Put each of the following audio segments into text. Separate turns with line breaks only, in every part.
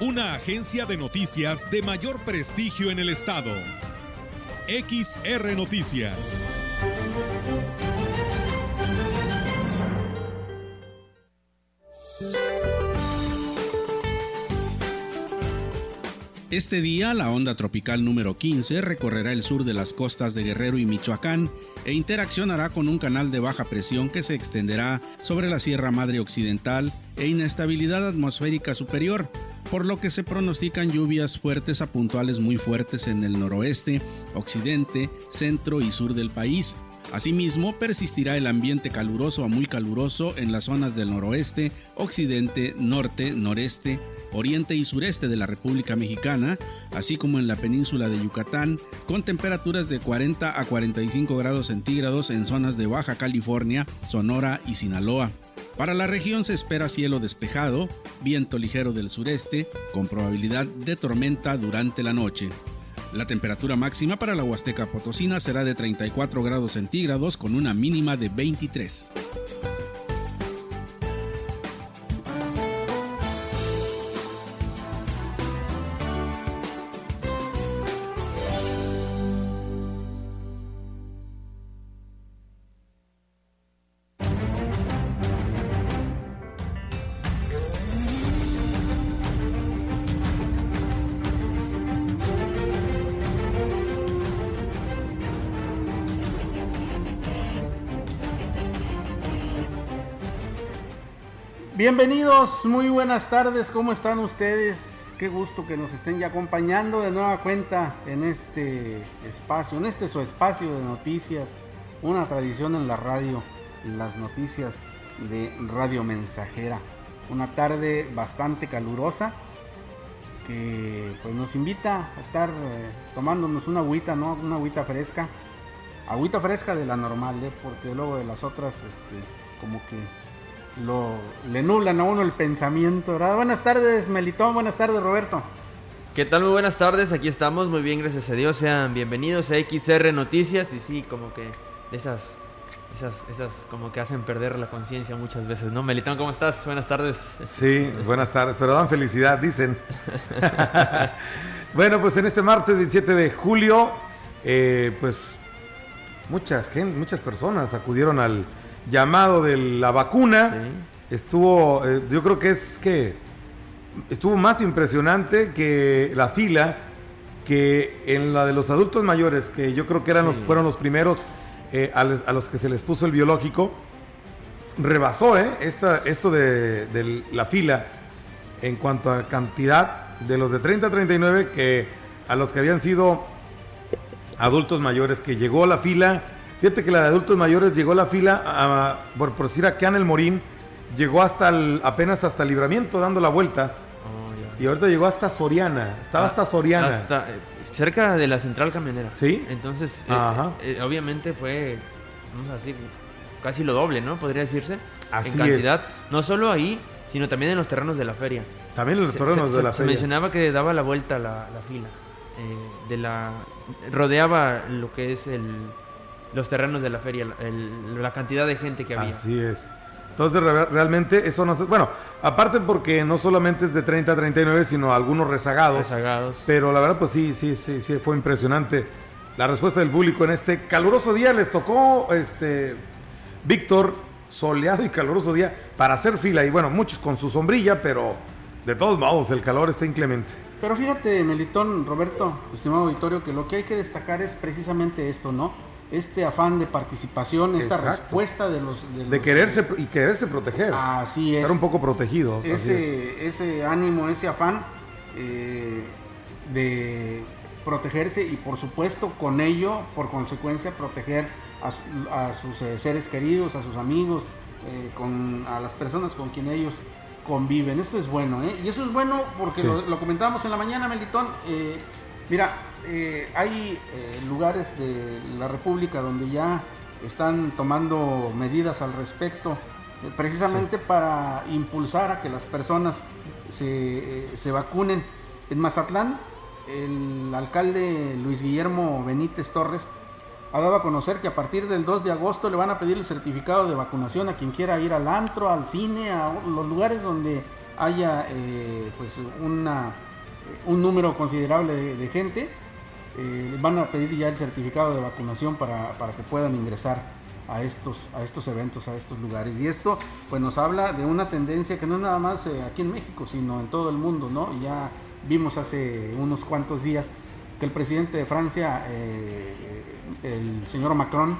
Una agencia de noticias de mayor prestigio en el estado. XR Noticias.
Este día, la onda tropical número 15 recorrerá el sur de las costas de Guerrero y Michoacán e interaccionará con un canal de baja presión que se extenderá sobre la Sierra Madre Occidental e inestabilidad atmosférica superior, por lo que se pronostican lluvias fuertes a puntuales muy fuertes en el noroeste, occidente, centro y sur del país. Asimismo, persistirá el ambiente caluroso a muy caluroso en las zonas del noroeste, occidente, norte, noreste, oriente y sureste de la República Mexicana, así como en la península de Yucatán, con temperaturas de 40 a 45 grados centígrados en zonas de Baja California, Sonora y Sinaloa. Para la región se espera cielo despejado, viento ligero del sureste, con probabilidad de tormenta durante la noche. La temperatura máxima para la Huasteca Potosina será de 34 grados centígrados con una mínima de 23.
Bienvenidos, muy buenas tardes, ¿cómo están ustedes? Qué gusto que nos estén ya acompañando de nueva cuenta en este espacio, en este su espacio de noticias, una tradición en la radio, las noticias de Radio Mensajera. Una tarde bastante calurosa que pues nos invita a estar eh, tomándonos una agüita, ¿no? Una agüita fresca. Agüita fresca de la normal, ¿eh? porque luego de las otras, este, como que lo, le nublan a uno el pensamiento, ¿verdad? Buenas tardes, Melitón, buenas tardes, Roberto.
¿Qué tal? Muy buenas tardes, aquí estamos, muy bien, gracias a Dios, sean bienvenidos a XR Noticias y sí, como que esas, esas, esas como que hacen perder la conciencia muchas veces, ¿no? Melitón, ¿cómo estás? Buenas tardes.
Sí, buenas tardes, pero dan felicidad, dicen. bueno, pues en este martes 27 de julio, eh, pues muchas, gente, muchas personas acudieron al llamado de la vacuna. Estuvo, eh, yo creo que es que estuvo más impresionante que la fila que en la de los adultos mayores, que yo creo que eran los, fueron los primeros eh, a, los que se les puso el biológico. Rebasó eh, Esta, esto de, de, la fila en cuanto a cantidad de los de 30 a 39 que a los que habían sido adultos mayores, que llegó la fila Fíjate que la de adultos mayores llegó la fila, por, por decir acá en el Morín, llegó hasta el, apenas hasta el libramiento dando la vuelta. Oh, y ahorita llegó hasta Soriana, estaba ah, hasta Soriana. Hasta,
eh, cerca de la central camionera.
Sí.
Entonces, eh, eh, obviamente fue, vamos a decir, casi lo doble, ¿no? Podría decirse.
Así
en cantidad. No solo ahí, sino también en los terrenos de la feria.
También en los terrenos de la feria.
Se mencionaba que daba la vuelta la, la fila. de la rodeaba lo que es el los terrenos de la feria, la cantidad de gente que había.
Así es. Entonces, realmente eso no se... Bueno, aparte porque no solamente es de 30 a 39, sino algunos rezagados.
Rezagados.
Pero la verdad, pues sí, sí, sí, sí, fue impresionante la respuesta del público en este caluroso día. Les tocó, este, Víctor, soleado y caluroso día para hacer fila. Y bueno, muchos con su sombrilla, pero de todos modos, el calor está inclemente.
Pero fíjate, Melitón, Roberto, estimado auditorio, que lo que hay que destacar es precisamente esto, ¿no? Este afán de participación, esta respuesta de los...
De, quererse y quererse proteger.
Así es.
Estar un poco protegidos.
Ese, ese ánimo, ese afán eh, de protegerse y por supuesto con ello, por consecuencia, proteger a, sus eh, seres queridos, a sus amigos, eh, con, a las personas con quien ellos conviven. Esto es bueno, ¿eh? Y eso es bueno porque lo, comentábamos en la mañana, Melitón. Mira, eh, hay lugares de la República donde ya están tomando medidas al respecto, precisamente para impulsar a que las personas se, se vacunen. En Mazatlán, el alcalde Luis Guillermo Benítez Torres ha dado a conocer que a partir del 2 de agosto le van a pedir el certificado de vacunación a quien quiera ir al antro, al cine, a los lugares donde haya eh, pues una, un número considerable de, gente. Eh, van a pedir ya el certificado de vacunación para, que puedan ingresar a estos, a estos eventos, a estos lugares. Y esto pues nos habla de una tendencia que no es nada más eh, aquí en México, sino en todo el mundo, ¿no? Ya vimos hace unos cuantos días que el presidente de Francia, eh, el señor Macron,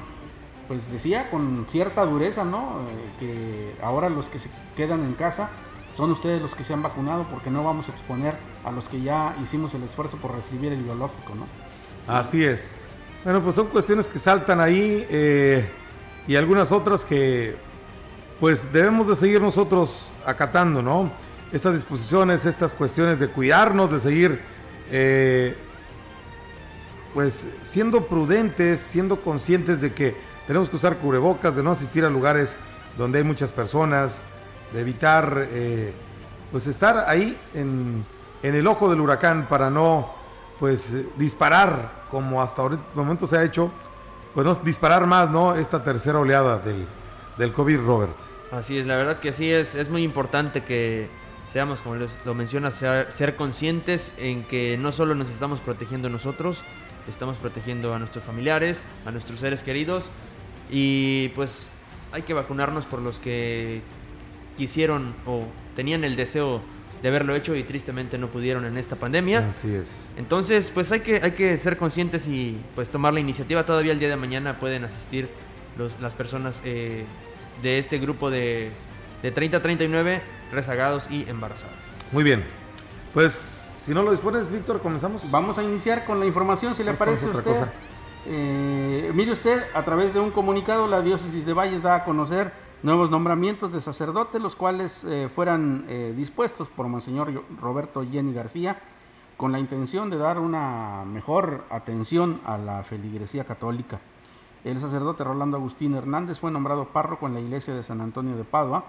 pues decía con cierta dureza, ¿no? Que ahora los que se quedan en casa son ustedes los que se han vacunado porque no vamos a exponer a los que ya hicimos el esfuerzo por recibir el biológico, ¿no?
Así es. Bueno, pues son cuestiones que saltan ahí eh, y algunas otras que pues debemos de seguir nosotros acatando, ¿no? Estas disposiciones, estas cuestiones de cuidarnos, de seguir pues siendo prudentes, siendo conscientes de que tenemos que usar cubrebocas, de no asistir a lugares donde hay muchas personas, de evitar eh, pues estar ahí en, el ojo del huracán para no pues disparar como hasta ahorita momento se ha hecho, pues no disparar más, ¿no? Esta tercera oleada del, del COVID, Robert.
Así es, la verdad que sí, es, es muy importante que seamos, como lo mencionas, ser, ser conscientes en que no solo nos estamos protegiendo nosotros, estamos protegiendo a nuestros familiares, a nuestros seres queridos y pues hay que vacunarnos por los que quisieron o tenían el deseo de haberlo hecho y tristemente no pudieron en esta pandemia.
Así es.
Entonces, pues hay que, hay que ser conscientes y pues tomar la iniciativa. Todavía el día de mañana pueden asistir los, las personas eh, de este grupo de, de 30 a 39 rezagados y embarazadas.
Muy bien. Pues si no lo dispones, Víctor, comenzamos.
Vamos a iniciar con la información, si le parece a usted. Eh, mire usted, a través de un comunicado, la diócesis de Valles da a conocer nuevos nombramientos de sacerdotes, los cuales eh, fueran eh, dispuestos por Monseñor Roberto Jenny García, con la intención de dar una mejor atención a la feligresía católica. El sacerdote Rolando Agustín Hernández fue nombrado párroco en la iglesia de San Antonio de Padua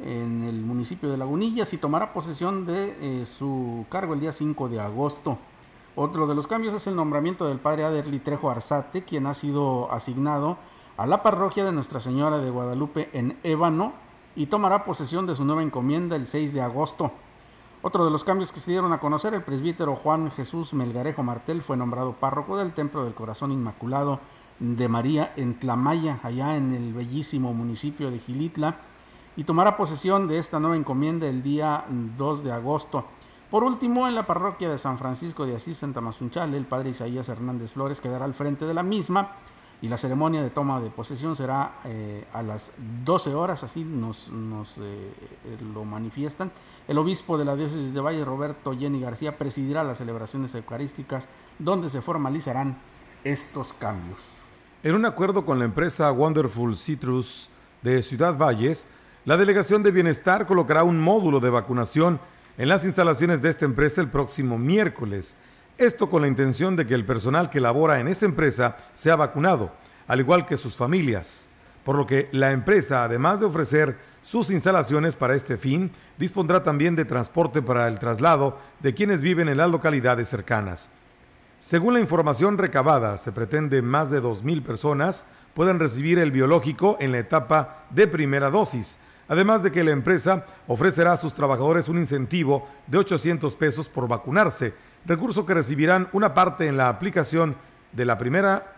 en el municipio de Lagunillas y tomará posesión de eh, su cargo el día 5 de agosto. Otro de los cambios es el nombramiento del padre Aderli Trejo Arzate, quien ha sido asignado a la parroquia de Nuestra Señora de Guadalupe en Ébano y tomará posesión de su nueva encomienda el 6 de agosto. Otro de los cambios que se dieron a conocer, el presbítero Juan Jesús Melgarejo Martel fue nombrado párroco del Templo del Corazón Inmaculado de María en Tlamaya, allá en el bellísimo municipio de Gilitla, y tomará posesión de esta nueva encomienda el día 2 de agosto. Por último, en la parroquia de San Francisco de Asís, Santa Tamazunchale, el padre Isaías Hernández Flores quedará al frente de la misma y la ceremonia de toma de posesión será eh, a las 12 horas, así nos, eh, lo manifiestan. El obispo de la diócesis de Valle, Roberto Jenny García, presidirá las celebraciones eucarísticas donde se formalizarán estos cambios.
En un acuerdo con la empresa Wonderful Citrus de Ciudad Valles, la Delegación de Bienestar colocará un módulo de vacunación en las instalaciones de esta empresa el próximo miércoles. Esto con la intención de que el personal que labora en esa empresa sea vacunado, al igual que sus familias. Por lo que la empresa, además de ofrecer sus instalaciones para este fin, dispondrá también de transporte para el traslado de quienes viven en las localidades cercanas. Según la información recabada, se pretende más de 2.000 personas puedan recibir el biológico en la etapa de primera dosis, además de que la empresa ofrecerá a sus trabajadores un incentivo de 800 pesos por vacunarse, recurso que recibirán una parte en la aplicación de la primera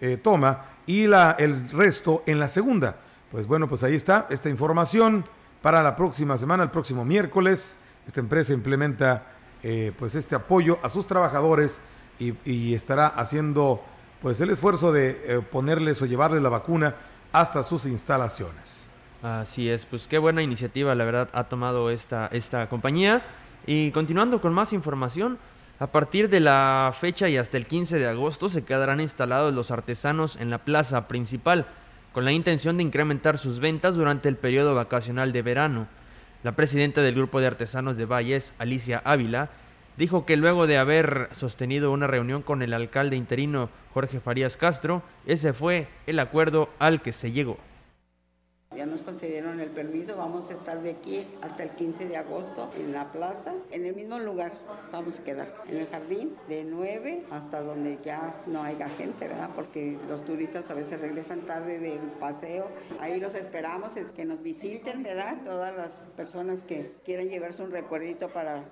eh, toma y la, el resto en la segunda. Pues bueno, pues ahí está esta información para la próxima semana, el próximo miércoles. Esta empresa implementa eh, pues este apoyo a sus trabajadores y, estará haciendo pues el esfuerzo de eh, ponerles o llevarles la vacuna hasta sus instalaciones.
Así es, pues qué buena iniciativa, la verdad, ha tomado esta, esta compañía. Y continuando con más información, a partir de la fecha y hasta el 15 de agosto se quedarán instalados los artesanos en la plaza principal, con la intención de incrementar sus ventas durante el periodo vacacional de verano. La presidenta del Grupo de Artesanos de Valles, Alicia Ávila, dijo que luego de haber sostenido una reunión con el alcalde interino Jorge Farías Castro, ese fue el acuerdo al que se llegó.
Ya nos concedieron el permiso, vamos a estar de aquí hasta el 15 de agosto en la plaza, en el mismo lugar vamos a quedar, en el jardín, de 9 hasta donde ya no haya gente, ¿verdad? Porque los turistas a veces regresan tarde del paseo, ahí los esperamos, que nos visiten, ¿verdad? Todas las personas que quieran llevarse un recuerdito para,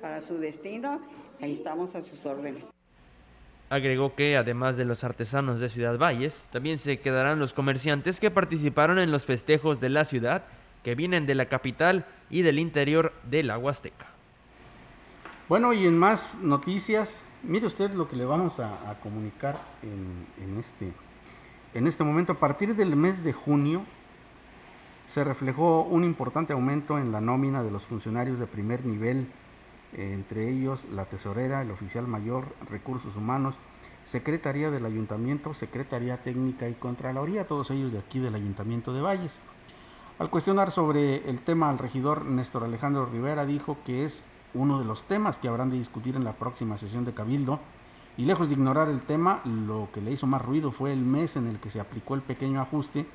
para su destino, ahí estamos a sus órdenes.
Agregó que además de los artesanos de Ciudad Valles, también se quedarán los comerciantes que participaron en los festejos de la ciudad, que vienen de la capital y del interior de la Huasteca.
Bueno, y en más noticias, mire usted lo que le vamos a, comunicar en, este, en este momento. A partir del mes de junio se reflejó un importante aumento en la nómina de los funcionarios de primer nivel entre ellos la tesorera, el oficial mayor, recursos humanos, Secretaría del Ayuntamiento, Secretaría Técnica y Contraloría, todos ellos de aquí del Ayuntamiento de Valles. Al cuestionar sobre el tema al regidor Néstor Alejandro Rivera dijo que es uno de los temas que habrán de discutir en la próxima sesión de Cabildo y lejos de ignorar el tema, lo que le hizo más ruido fue el mes en el que se aplicó el pequeño ajuste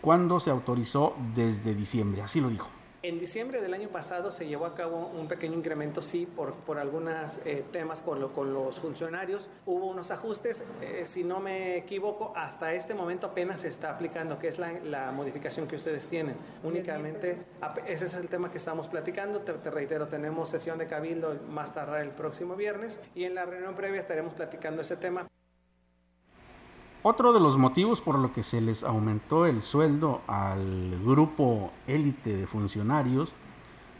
cuando se autorizó desde diciembre, así lo dijo.
En diciembre del año pasado se llevó a cabo un pequeño incremento, sí, por, por algunos eh, temas con, con los funcionarios. Hubo unos ajustes, eh, si no me equivoco, hasta este momento apenas se está aplicando, que es la, la modificación que ustedes tienen. Únicamente, ese es el tema que estamos platicando. Te, te, reitero, tenemos sesión de cabildo más tarde el próximo viernes y en la reunión previa estaremos platicando ese tema.
Otro de los motivos por lo que se les aumentó el sueldo al grupo élite de funcionarios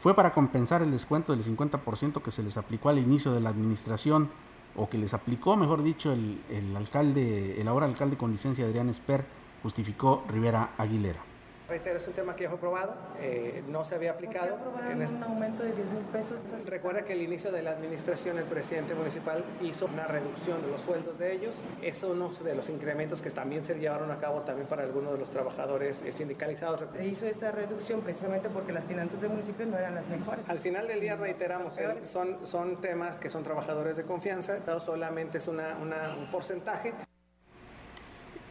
fue para compensar el descuento del 50% que se les aplicó al inicio de la administración, o que les aplicó, mejor dicho, el, alcalde, el ahora alcalde con licencia Adrián Esper, justificó Rivera Aguilera.
Reitero, es un tema que ya fue aprobado, eh, no se había aplicado.
en un aumento de 10 mil pesos?
Recuerda que al inicio de la administración el presidente municipal hizo una reducción de los sueldos de ellos. Es uno de los incrementos que también se llevaron a cabo también para algunos de los trabajadores eh, sindicalizados.
Se hizo esta reducción precisamente porque las finanzas del municipio no eran las mejores.
Al final del día, reiteramos, eh, son, son temas que son trabajadores de confianza, solamente es una, un porcentaje.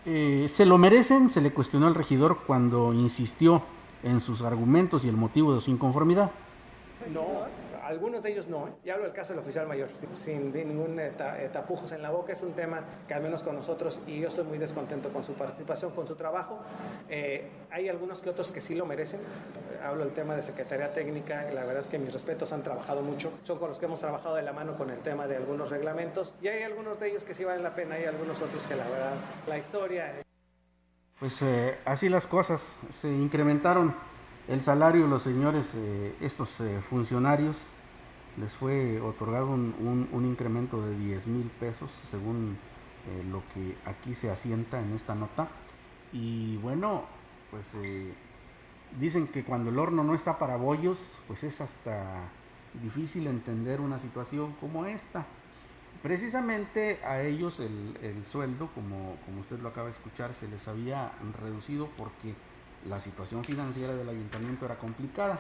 Eh, se lo merecen, se le cuestionó al regidor cuando insistió en sus argumentos y el motivo de su inconformidad.
No, algunos de ellos no. ¿eh? Ya hablo del caso del oficial mayor, sin, ningún eh, tapujos en la boca. Es un tema que al menos con nosotros, y yo estoy muy descontento con su participación, con su trabajo. Eh, hay algunos que otros que sí lo merecen. Hablo del tema de Secretaría Técnica. La verdad es que mis respetos han trabajado mucho. Son con los que hemos trabajado de la mano con el tema de algunos reglamentos. Y hay algunos de ellos que sí valen la pena. Hay algunos otros que la verdad, la historia...
Pues así las cosas. Se incrementaron el salario los señores, estos funcionarios les fue otorgado un, incremento de 10 mil pesos según eh, lo que aquí se asienta en esta nota. Y bueno, pues eh, dicen que cuando el horno no está para bollos, pues es hasta difícil entender una situación como esta. Precisamente a ellos el, el sueldo, como, como usted lo acaba de escuchar, se les había reducido porque la situación financiera del ayuntamiento era complicada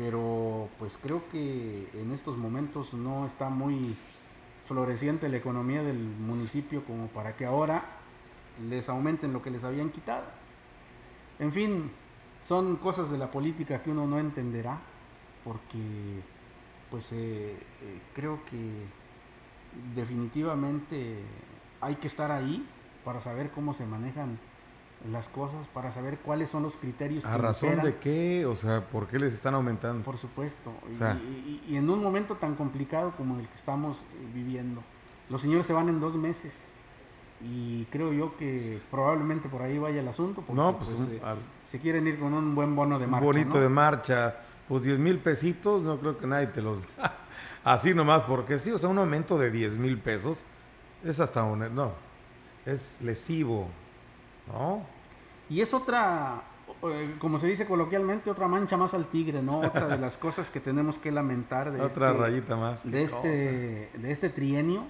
pero pues creo que en estos momentos no está muy floreciente la economía del municipio como para que ahora les aumenten lo que les habían quitado. En fin, son cosas de la política que uno no entenderá porque pues eh, eh, creo que definitivamente hay que estar ahí para saber cómo se manejan las cosas para saber cuáles son los criterios.
¿A razón de qué? O sea, ¿por qué les están aumentando?
Por supuesto. y, en un momento tan complicado como el que estamos eh, viviendo. Los señores se van en dos meses. Y creo yo que probablemente por ahí vaya el asunto. Porque, no, pues, pues eh, se quieren ir con un buen bono de marcha.
Un bonito de marcha. Pues 10 mil pesitos, no creo que nadie te los da. Así nomás, porque sí, o sea, un aumento de 10 mil pesos es hasta un... No, es lesivo. ¿No?
Y es otra, eh, como se dice coloquialmente, otra mancha más al tigre, ¿no? Otra de las cosas que tenemos que lamentar de
otra este, rayita más
de este, de este trienio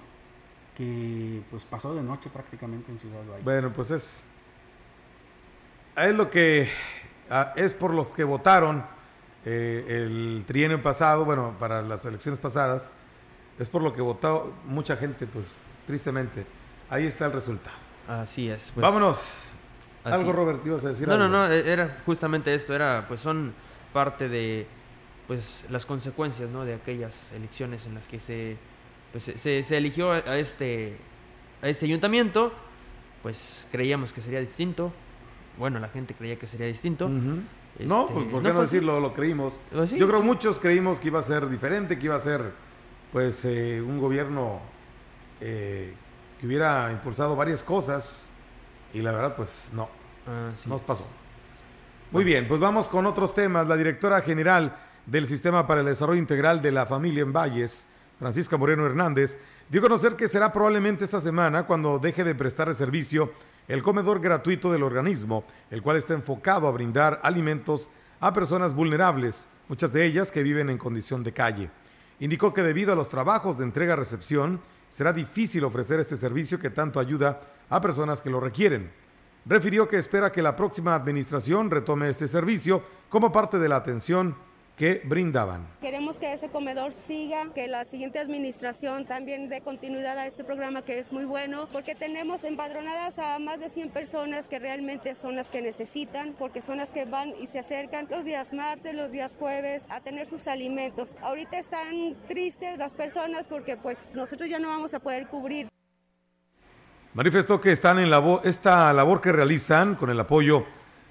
que pues pasó de noche prácticamente en Ciudad Valle.
Bueno, pues es es lo que ah, es por los que votaron eh, el trienio pasado, bueno, para las elecciones pasadas, es por lo que votó mucha gente, pues, tristemente. Ahí está el resultado.
Así es.
Pues, Vámonos. Algo, Robert, ibas a decir
no, No, no, e-, era justamente esto, era, pues son parte de, pues, las consecuencias, ¿no? De aquellas elecciones en las que se, pues, se, se eligió a este, a este ayuntamiento, pues creíamos que sería distinto. Bueno, la gente creía que sería distinto.
no, este, pues, ¿por qué no, decirlo? Lo creímos. Pues Yo creo que muchos creímos que iba a ser diferente, que iba a ser, pues, eh, un gobierno eh, que hubiera impulsado varias cosas y la verdad, pues no, ah, nos pasó. Muy bien, pues vamos con otros temas. La directora general del Sistema para el Desarrollo Integral de la Familia en Valles, Francisca Moreno Hernández, dio a conocer que será probablemente esta semana cuando deje de prestar el servicio el comedor gratuito del organismo, el cual está enfocado a brindar alimentos a personas vulnerables, muchas de ellas que viven en condición de calle. Indicó que debido a los trabajos de entrega-recepción, será difícil ofrecer este servicio que tanto ayuda a personas que lo requieren. Refirió que espera que la próxima administración retome este servicio como parte de la atención que brindaban.
Queremos que ese comedor siga, que la siguiente administración también dé continuidad a este programa que es muy bueno, porque tenemos empadronadas a más de 100 personas que realmente son las que necesitan, porque son las que van y se acercan los días martes, los días jueves a tener sus alimentos. Ahorita están tristes las personas porque pues nosotros ya no vamos a poder cubrir.
Manifestó que están en la esta labor que realizan con el apoyo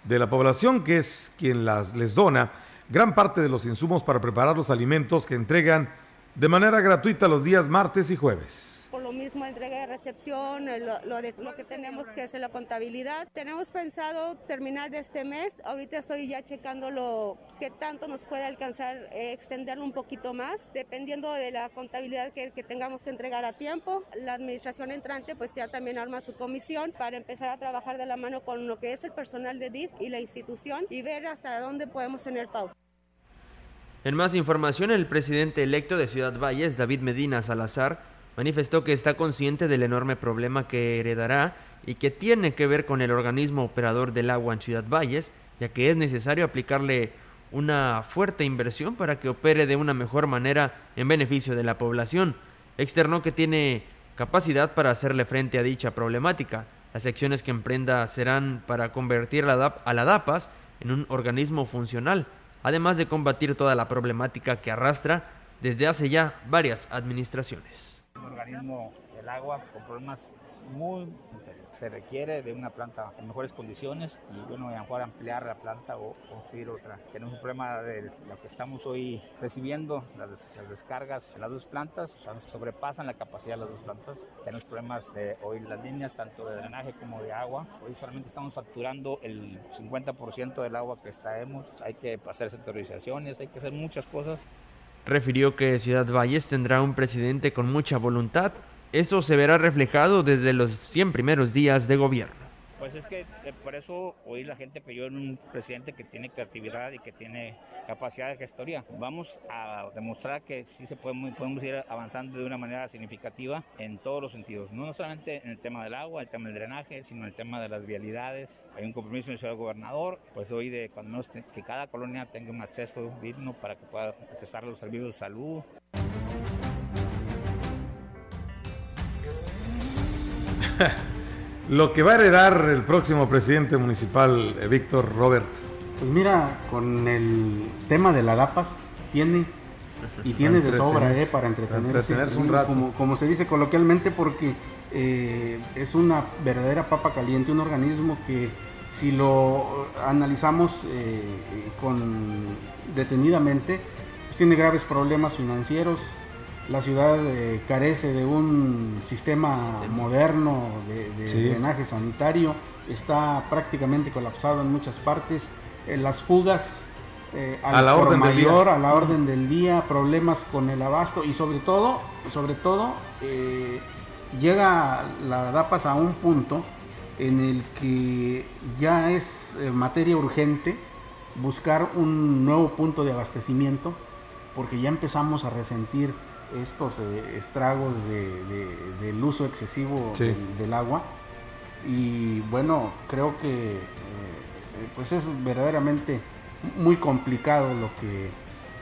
de la población, que es quien las les dona gran parte de los insumos para preparar los alimentos que entregan de manera gratuita los días martes y jueves
por lo mismo entrega de recepción, lo, de, lo que tenemos que hacer la contabilidad. Tenemos pensado terminar de este mes, ahorita estoy ya checando lo que tanto nos puede alcanzar, eh, extenderlo un poquito más, dependiendo de la contabilidad que, que, tengamos que entregar a tiempo. La administración entrante pues ya también arma su comisión para empezar a trabajar de la mano con lo que es el personal de DIF y la institución y ver hasta dónde podemos tener pauta.
En más información, el presidente electo de Ciudad Valles, David Medina Salazar, manifestó que está consciente del enorme problema que heredará y que tiene que ver con el organismo operador del agua en Ciudad Valles, ya que es necesario aplicarle una fuerte inversión para que opere de una mejor manera en beneficio de la población. Externó que tiene capacidad para hacerle frente a dicha problemática. Las acciones que emprenda serán para convertir a la DAPAS en un organismo funcional además de combatir toda la problemática que arrastra desde hace ya varias administraciones.
Muy se requiere de una planta en mejores condiciones y bueno, a lo mejor ampliar la planta o construir otra. Tenemos un problema de lo que estamos hoy recibiendo, las, descargas de las dos plantas, o sea, sobrepasan la capacidad de las dos plantas. Tenemos problemas de hoy las líneas, tanto de drenaje como de agua. Hoy solamente estamos facturando el 50% del agua que extraemos. Hay que hacer sectorizaciones, hay que hacer muchas cosas.
Refirió que Ciudad Valles tendrá un presidente con mucha voluntad eso se verá reflejado desde los 100 primeros días de gobierno.
Pues es que eh, por eso hoy la gente pidió en un presidente que tiene creatividad y que tiene capacidad de gestoría. Vamos a demostrar que sí se puede, podemos ir avanzando de una manera significativa en todos los sentidos, no solamente en el tema del agua, el tema del drenaje, sino en el tema de las vialidades. Hay un compromiso en el gobernador, pues hoy de cuando menos que cada colonia tenga un acceso digno para que pueda accesar a los servicios de salud.
Lo que va a heredar el próximo presidente municipal, eh, Víctor Robert.
Pues mira, con el tema de la DAPAS tiene y tiene de sobra eh, para entretenerse,
un rato.
Como, se dice coloquialmente, porque eh, es una verdadera papa caliente, un organismo que si lo analizamos con detenidamente, pues tiene graves problemas financieros, la ciudad eh, carece de un sistema moderno de, drenaje sanitario, está prácticamente colapsado en muchas partes, eh, las fugas
eh, a la orden mayor, del
día. a la orden del día, problemas con el abasto y sobre todo, sobre todo llega la DAPAS a un punto en el que ya es materia urgente buscar un nuevo punto de abastecimiento porque ya empezamos a resentir estos eh, estragos del uso excesivo del, agua. Y bueno, creo que eh, pues es verdaderamente muy complicado lo que,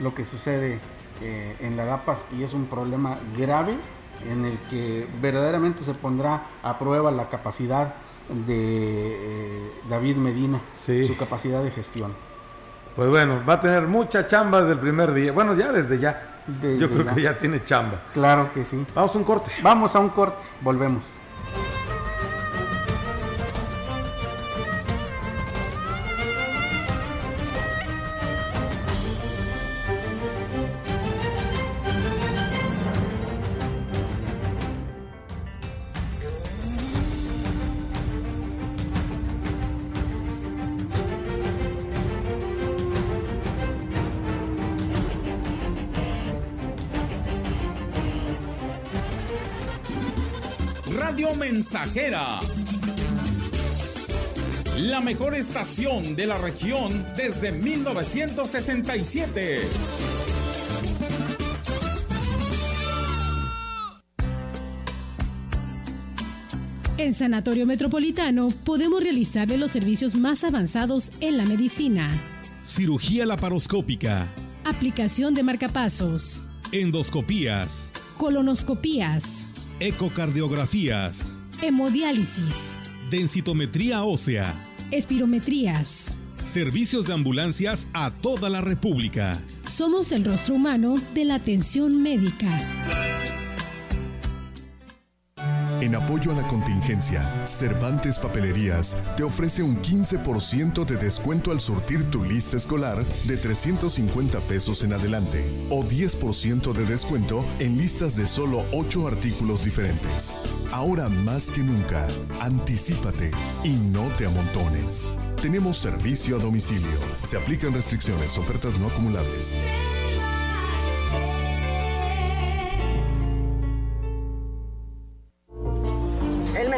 lo que sucede eh, en la DAPAS y es un problema grave en el que verdaderamente se pondrá a prueba la capacidad de David Medina, su capacidad de gestión.
Pues bueno, va a tener mucha chamba desde el primer día. Bueno, ya desde ya. Yo creo que ya tiene chamba.
Claro que sí.
Vamos a un corte.
Vamos a un corte. Volvemos.
Mensajera. La mejor estación de la región desde 1967.
En Sanatorio Metropolitano podemos realizarle los servicios más avanzados en la medicina.
Cirugía laparoscópica.
Aplicación de marcapasos.
Endoscopías.
Colonoscopías.
Ecocardiografías.
Hemodiálisis.
Densitometría ósea.
Espirometrías.
Servicios de ambulancias a toda la República.
Somos el rostro humano de la atención médica.
En apoyo a la contingencia, Cervantes Papelerías te ofrece un 15% de descuento al surtir tu lista escolar de 350 pesos en adelante o 10% de descuento en listas de solo 8 artículos diferentes. Ahora más que nunca, anticípate y no te amontones. Tenemos servicio a domicilio. Se aplican restricciones, ofertas no acumulables.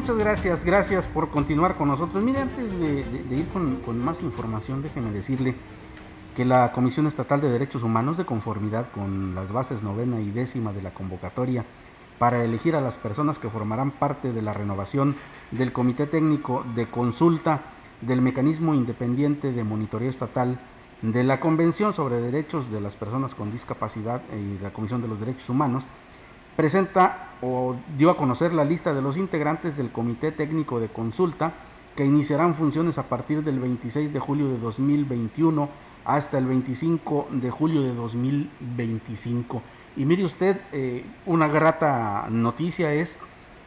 Muchas gracias, gracias por continuar con nosotros. Mire, antes de, ir con, más información, déjeme decirle que la Comisión Estatal de Derechos Humanos, de conformidad con las bases novena y décima de la convocatoria para elegir a las personas que formarán parte de la renovación del Comité Técnico de Consulta del Mecanismo Independiente de Monitoreo Estatal de la Convención sobre Derechos de las Personas con Discapacidad y de la Comisión de los Derechos Humanos, presenta o dio a conocer la lista de los integrantes del Comité Técnico de Consulta que iniciarán funciones a partir del 26 de julio de 2021 hasta el 25 de julio de 2025. Y mire usted, eh, una grata noticia es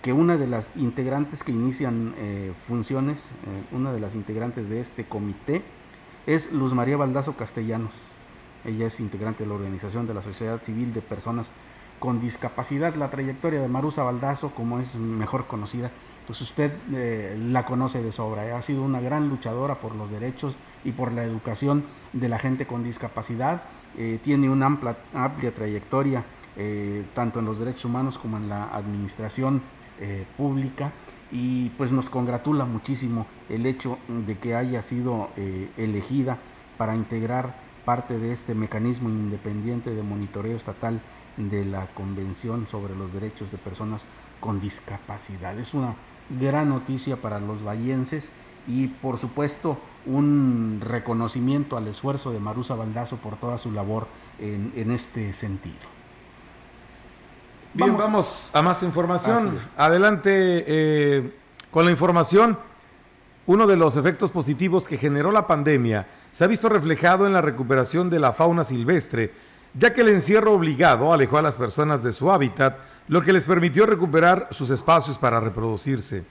que una de las integrantes que inician eh, funciones, eh, una de las integrantes de este comité, es Luz María Baldazo Castellanos. Ella es integrante de la Organización de la Sociedad Civil de Personas con discapacidad. La trayectoria de Marusa Baldazo, como es mejor conocida, pues usted eh, la conoce de sobra. ¿eh? Ha sido una gran luchadora por los derechos y por la educación de la gente con discapacidad. Eh, tiene una amplia, amplia trayectoria tanto en los derechos humanos como en la administración pública. y pues nos congratula muchísimo el hecho de que haya sido elegida para integrar parte de este mecanismo independiente de monitoreo estatal de la Convención sobre los Derechos de Personas con Discapacidad. Es una gran noticia para los vallenses y por supuesto un reconocimiento al esfuerzo de Marusa Baldazo por toda su labor en, este sentido.
Bien, vamos, a más información. Adelante eh, con la información. Uno de los efectos positivos que generó la pandemia se ha visto reflejado en la recuperación de la fauna silvestre, ya que el encierro obligado alejó a las personas de su hábitat, lo que les permitió recuperar sus espacios para reproducirse.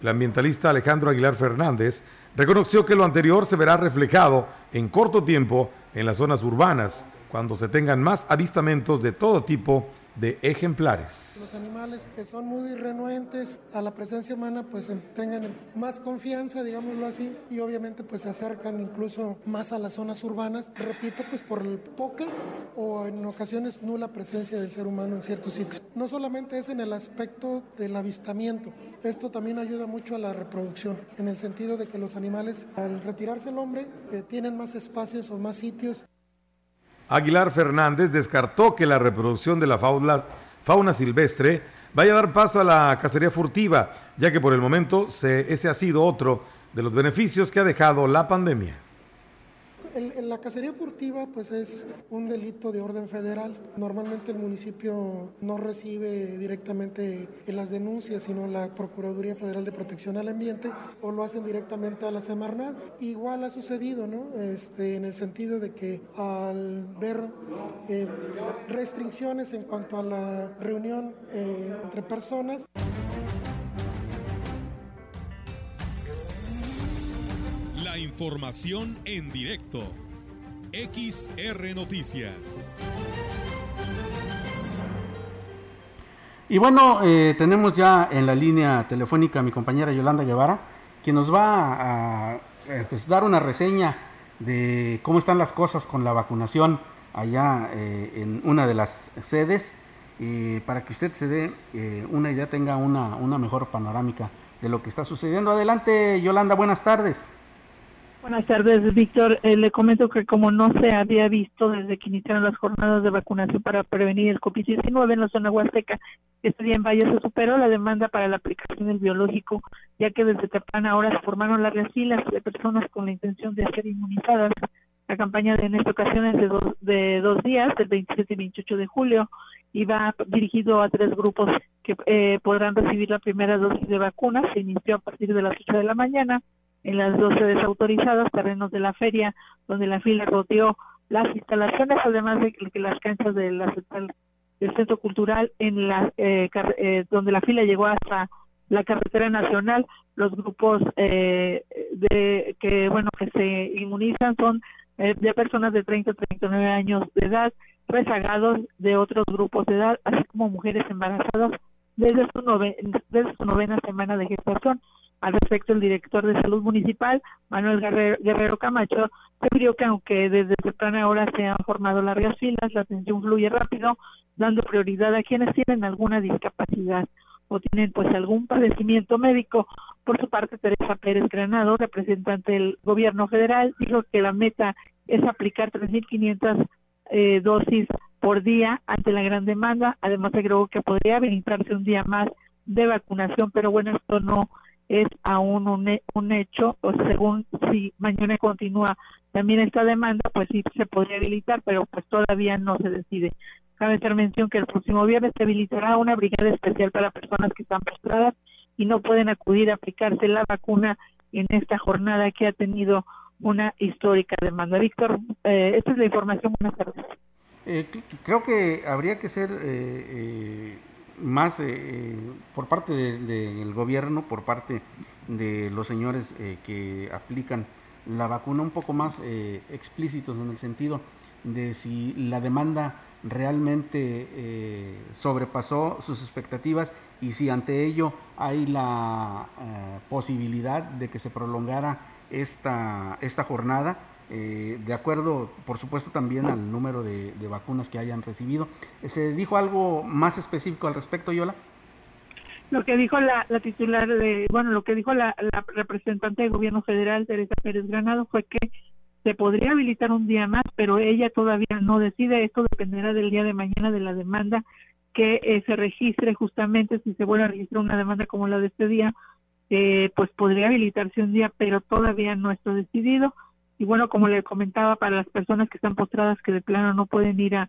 El ambientalista Alejandro Aguilar Fernández reconoció que lo anterior se verá reflejado en corto tiempo en las zonas urbanas, cuando se tengan más avistamientos de todo tipo de ejemplares.
Los animales que son muy renuentes a la presencia humana pues tengan más confianza, digámoslo así, y obviamente pues se acercan incluso más a las zonas urbanas, repito, pues por el poca o en ocasiones nula presencia del ser humano en ciertos sitios. No solamente es en el aspecto del avistamiento, esto también ayuda mucho a la reproducción, en el sentido de que los animales al retirarse el hombre eh, tienen más espacios o más sitios
Aguilar Fernández descartó que la reproducción de la fauna, silvestre vaya a dar paso a la cacería furtiva, ya que por el momento ese ha sido otro de los beneficios que ha dejado la pandemia
la cacería furtiva pues es un delito de orden federal. Normalmente el municipio no recibe directamente las denuncias, sino la Procuraduría Federal de Protección al Ambiente o lo hacen directamente a la Semarnat. Igual ha sucedido, ¿no? Este, en el sentido de que al ver eh, restricciones en cuanto a la reunión eh, entre personas,
información en directo. XR Noticias.
Y bueno, eh, tenemos ya en la línea telefónica a mi compañera Yolanda Guevara, quien nos va a eh, pues, dar una reseña de cómo están las cosas con la vacunación allá eh, en una de las sedes, para que usted se dé una idea, tenga una, una mejor panorámica de lo que está sucediendo. Adelante, Yolanda, buenas tardes.
Buenas tardes, Víctor. Eh, le comento que como no se había visto desde que iniciaron las jornadas de vacunación para prevenir el COVID-19 en la zona huasteca, este día en Valle se superó la demanda para la aplicación del biológico, ya que desde temprana hora se formaron largas filas de personas con la intención de ser inmunizadas. La campaña de, en esta ocasión es de dos, de dos días, del 27 y 28 de julio, y va dirigido a tres grupos que eh, podrán recibir la primera dosis de vacuna. Se inició a partir de las 8 de la mañana en las dos sedes autorizadas, terrenos de la feria, donde la fila rodeó las instalaciones, además de que las canchas de la del centro cultural, en la, eh, eh, donde la fila llegó hasta la carretera nacional. Los grupos eh, de que bueno que se inmunizan son de personas de 30 a 39 años de edad, rezagados de otros grupos de edad, así como mujeres embarazadas desde su, desde su novena semana de gestación. Al respecto, el director de salud municipal, Manuel Guerrero, Camacho, refirió que aunque desde temprana hora se han formado largas filas, la atención fluye rápido, dando prioridad a quienes tienen alguna discapacidad o tienen pues algún padecimiento médico. Por su parte, Teresa Pérez Granado, representante del gobierno federal, dijo que la meta es aplicar 3.500 eh, dosis por día ante la gran demanda. Además, agregó que podría habilitarse un día más de vacunación, pero bueno, esto no es aún un, un hecho, o según si mañana continúa también esta demanda, pues sí se podría habilitar, pero pues todavía no se decide. Cabe hacer mención que el próximo viernes se habilitará una brigada especial para personas que están postradas y no pueden acudir a aplicarse la vacuna en esta jornada que ha tenido una histórica demanda. Víctor, eh, esta es la información. Buenas tardes.
Eh, creo que habría que ser eh, eh más eh, eh, por parte del gobierno, por parte de los señores eh, que aplican la vacuna, un poco más explícitos en el sentido de si la demanda realmente sobrepasó sus expectativas y si ante ello hay la posibilidad de que se prolongara esta, esta jornada eh, de acuerdo, por supuesto, también al número de, vacunas que hayan recibido. ¿Se dijo algo más específico al respecto, Yola?
lo que dijo la, la titular de, bueno, lo que dijo la, la representante del gobierno federal, Teresa Pérez Granado, fue que se podría habilitar un día más, pero ella todavía no decide. Esto dependerá del día de mañana de la demanda que eh, se registre justamente si se vuelve a registrar una demanda como la de este día, eh, pues podría habilitarse un día, pero todavía no está decidido. Y bueno, como le comentaba, para las personas que están postradas que de plano no pueden ir a,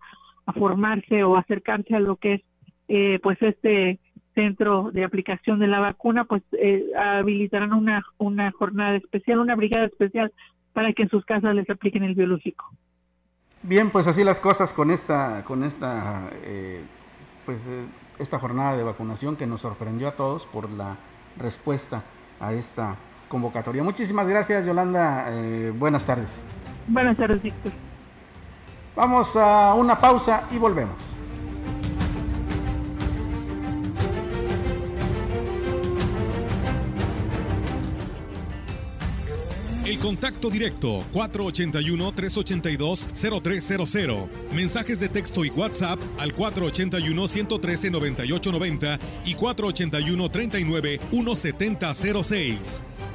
formarse o acercarse a lo que es eh, pues este centro de aplicación de la vacuna, pues eh, habilitarán una, una jornada especial, una brigada especial para que en sus casas les apliquen el biológico.
Bien, pues así las cosas con esta, con esta, eh, pues eh, esta jornada de vacunación que nos sorprendió a todos por la respuesta a esta convocatoria. Muchísimas gracias, Yolanda. buenas tardes.
Buenas tardes, Víctor.
Vamos a una pausa y volvemos.
El contacto directo 481-382-0300. Mensajes de texto y WhatsApp al 481-113-9890 y 481-39-1706.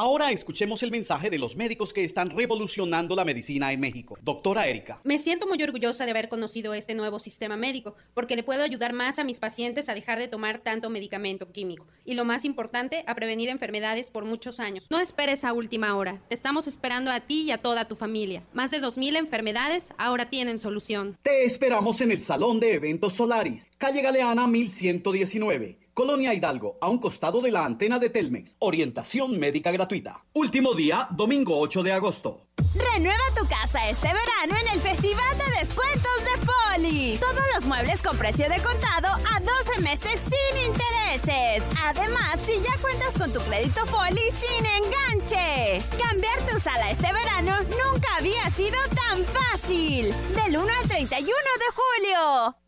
Ahora escuchemos el mensaje de los médicos que están revolucionando la medicina en México. Doctora Erika.
Me siento muy orgullosa de haber conocido este nuevo sistema médico porque le puedo ayudar más a mis pacientes a dejar de tomar tanto medicamento químico y lo más importante, a prevenir enfermedades por muchos años. No esperes a última hora. Te estamos esperando a ti y a toda tu familia. Más de 2.000 enfermedades ahora tienen solución.
Te esperamos en el Salón de Eventos Solaris, calle Galeana 1119 Colonia Hidalgo, a un costado de la antena de Telmex. Orientación médica gratuita. Último día, domingo 8 de agosto.
Renueva tu casa este verano en el Festival de Descuentos de Poli. Todos los muebles con precio de contado a 12 meses sin intereses. Además, si ya cuentas con tu crédito Poli sin enganche. Cambiar tu sala este verano nunca había sido tan fácil. Del 1 al 31 de julio.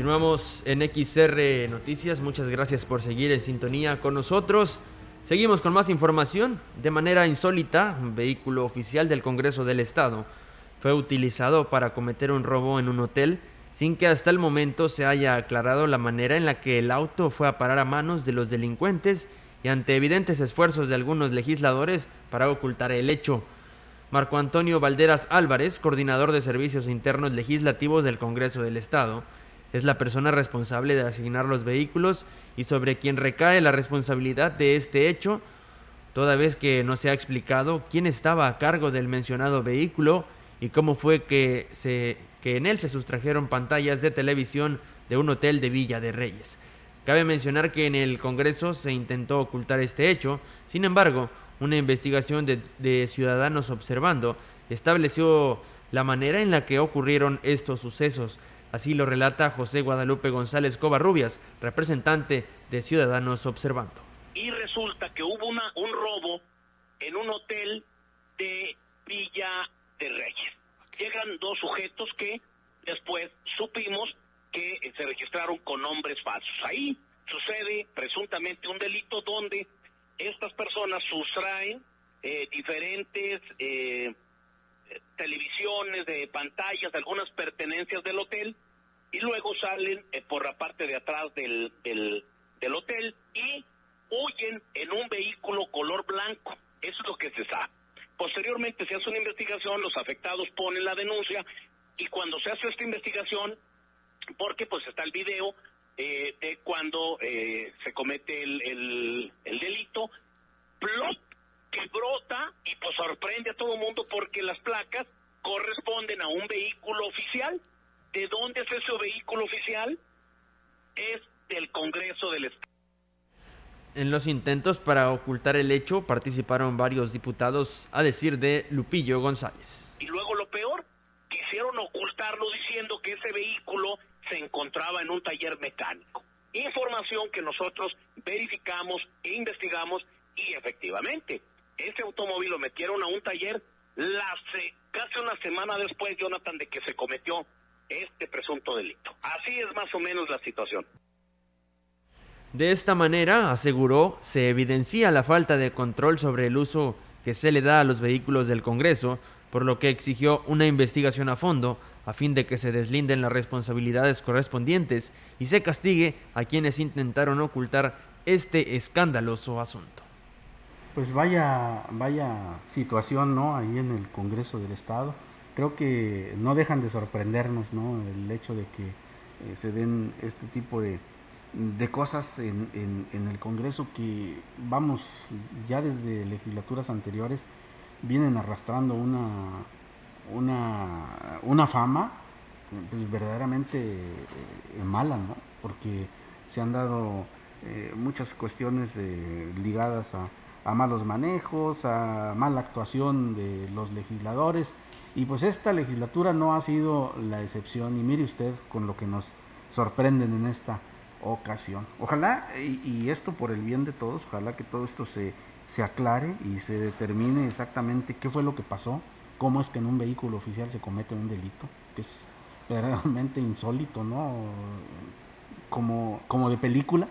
Continuamos en XR Noticias. Muchas gracias por seguir en sintonía con nosotros. Seguimos con más información. De manera insólita, un vehículo oficial del Congreso del Estado fue utilizado para cometer un robo en un hotel sin que hasta el momento se haya aclarado la manera en la que el auto fue a parar a manos de los delincuentes y ante evidentes esfuerzos de algunos legisladores para ocultar el hecho. Marco Antonio Valderas Álvarez, coordinador de servicios internos legislativos del Congreso del Estado, es la persona responsable de asignar los vehículos y sobre quien recae la responsabilidad de este hecho, toda vez que no se ha explicado quién estaba a cargo del mencionado vehículo y cómo fue que, se, que en él se sustrajeron pantallas de televisión de un hotel de Villa de Reyes. Cabe mencionar que en el Congreso se intentó ocultar este hecho, sin embargo, una investigación de, de Ciudadanos Observando estableció la manera en la que ocurrieron estos sucesos. Así lo relata José Guadalupe González Covarrubias, representante de Ciudadanos Observando.
Y resulta que hubo una, un robo en un hotel de Villa de Reyes. Llegan dos sujetos que después supimos que se registraron con nombres falsos. Ahí sucede presuntamente un delito donde estas personas sustraen eh, diferentes eh, televisiones, de pantallas, algunas pertenencias del hotel y luego salen eh, por la parte de atrás del, del, hotel y huyen en un vehículo color blanco. Eso es lo que se sabe. Posteriormente se hace una investigación, los afectados ponen la denuncia y cuando se hace esta investigación, porque pues está el video eh, de cuando eh, se comete el, el, el delito, plot que brota y pues sorprende a todo el mundo porque las placas corresponden a un vehículo oficial. ¿De dónde es ese vehículo oficial? Es del Congreso del Estado.
En los intentos para ocultar el hecho participaron varios diputados, a decir de Lupillo González.
Y luego lo peor, quisieron ocultarlo diciendo que ese vehículo se encontraba en un taller mecánico. Información que nosotros verificamos e investigamos y efectivamente, ese automóvil lo metieron a un taller la casi una semana después, Jonathan, de que se cometió este presunto delito. Así es más o menos la situación.
De esta manera, aseguró, se evidencia la falta de control sobre el uso que se le da a los vehículos del Congreso, por lo que exigió una investigación a fondo a fin de que se deslinden las responsabilidades correspondientes y se castigue a quienes intentaron ocultar este escandaloso asunto.
Pues vaya, vaya situación, ¿no? Ahí en el Congreso del Estado. Creo que no dejan de sorprendernos, ¿no? El hecho de que eh, se den este tipo de, de cosas en, en, en, el Congreso que, vamos, ya desde legislaturas anteriores vienen arrastrando una, una, una fama pues, verdaderamente eh, mala, ¿no? Porque se han dado eh, muchas cuestiones ligadas a, a, malos manejos, a mala actuación de los legisladores, y pues esta legislatura no ha sido la excepción, y mire usted con lo que nos sorprenden en esta ocasión. Ojalá, y, esto por el bien de todos, ojalá que todo esto se, se aclare y se determine exactamente qué fue lo que pasó, cómo es que en un vehículo oficial se comete un delito, que es verdaderamente insólito, ¿no? Como, como de película.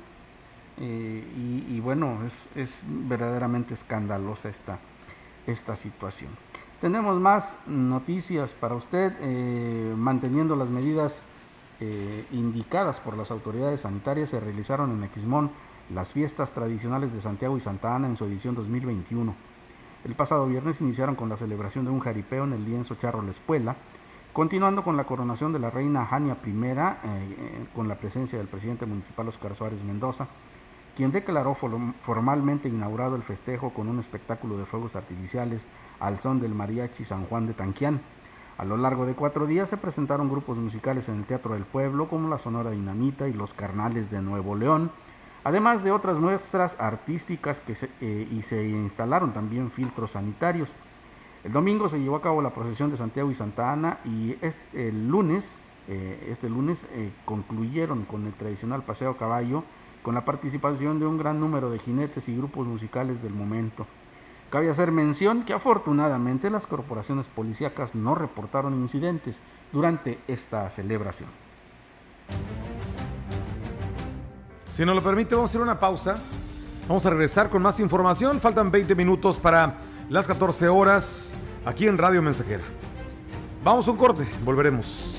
Y, bueno, es, es, verdaderamente escandalosa esta, esta situación. Tenemos más noticias para usted, eh, manteniendo las medidas eh, indicadas por las autoridades sanitarias, se realizaron en Xmón las fiestas tradicionales de Santiago y Santa Ana en su edición 2021. El pasado viernes iniciaron con la celebración de un jaripeo en el lienzo Charro La Espuela, continuando con la coronación de la reina Jania I, eh, con la presencia del presidente municipal Oscar Suárez Mendoza, quien declaró formalmente inaugurado el festejo con un espectáculo de fuegos artificiales al son del mariachi San Juan de Tanquián. A lo largo de cuatro días se presentaron grupos musicales en el Teatro del Pueblo como la Sonora Dinamita y los Carnales de Nuevo León, además de otras muestras artísticas que eh, y se instalaron también filtros sanitarios. El domingo se llevó a cabo la procesión de Santiago y Santa Ana y este, el lunes, eh, este lunes eh, concluyeron con el tradicional paseo a caballo con la participación de un gran número de jinetes y grupos musicales del momento. Cabe hacer mención que afortunadamente las corporaciones policíacas no reportaron incidentes durante esta celebración.
Si nos lo permite, vamos a hacer una pausa. Vamos a regresar con más información. Faltan 20 minutos para las 14 horas aquí en Radio Mensajera. Vamos a un corte, volveremos.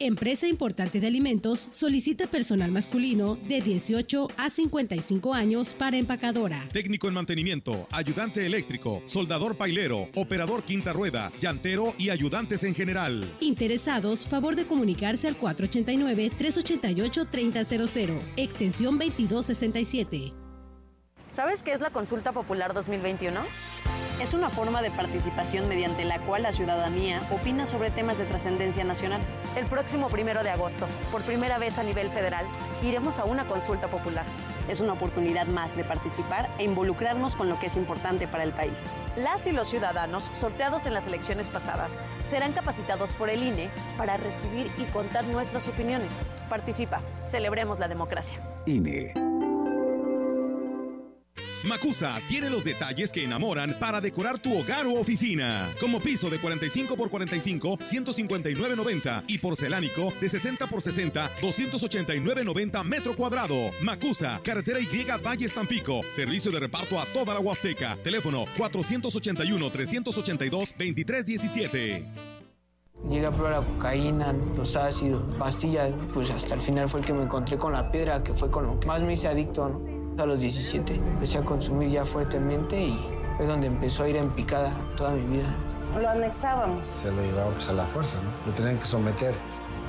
Empresa Importante de Alimentos solicita personal masculino de 18 a 55 años para empacadora.
Técnico en mantenimiento, ayudante eléctrico, soldador pailero, operador quinta rueda, llantero y ayudantes en general.
Interesados, favor de comunicarse al 489-388-3000, extensión 2267.
¿Sabes qué es la Consulta Popular 2021? Es una forma de participación mediante la cual la ciudadanía opina sobre temas de trascendencia nacional. El próximo primero de agosto, por primera vez a nivel federal, iremos a una consulta popular. Es una oportunidad más de participar e involucrarnos con lo que es importante para el país. Las y los ciudadanos, sorteados en las elecciones pasadas, serán capacitados por el INE para recibir y contar nuestras opiniones. Participa, celebremos la democracia.
INE.
Macusa tiene los detalles que enamoran para decorar tu hogar u oficina. Como piso de 45 por 45, 159.90 y porcelánico de 60 por 60, 289.90 metro cuadrado. Macusa, carretera Y Valle Tampico. Servicio de reparto a toda la Huasteca. Teléfono 481 382 2317.
Llegué a probar la cocaína, los ácidos, pastillas, pues hasta el final fue el que me encontré con la piedra, que fue con lo que más me hice adicto, ¿no? A los 17 empecé a consumir ya fuertemente y fue donde empezó a ir en picada toda mi vida.
Lo anexábamos.
Se lo llevaba pues a la fuerza, ¿no? Lo tenían que someter.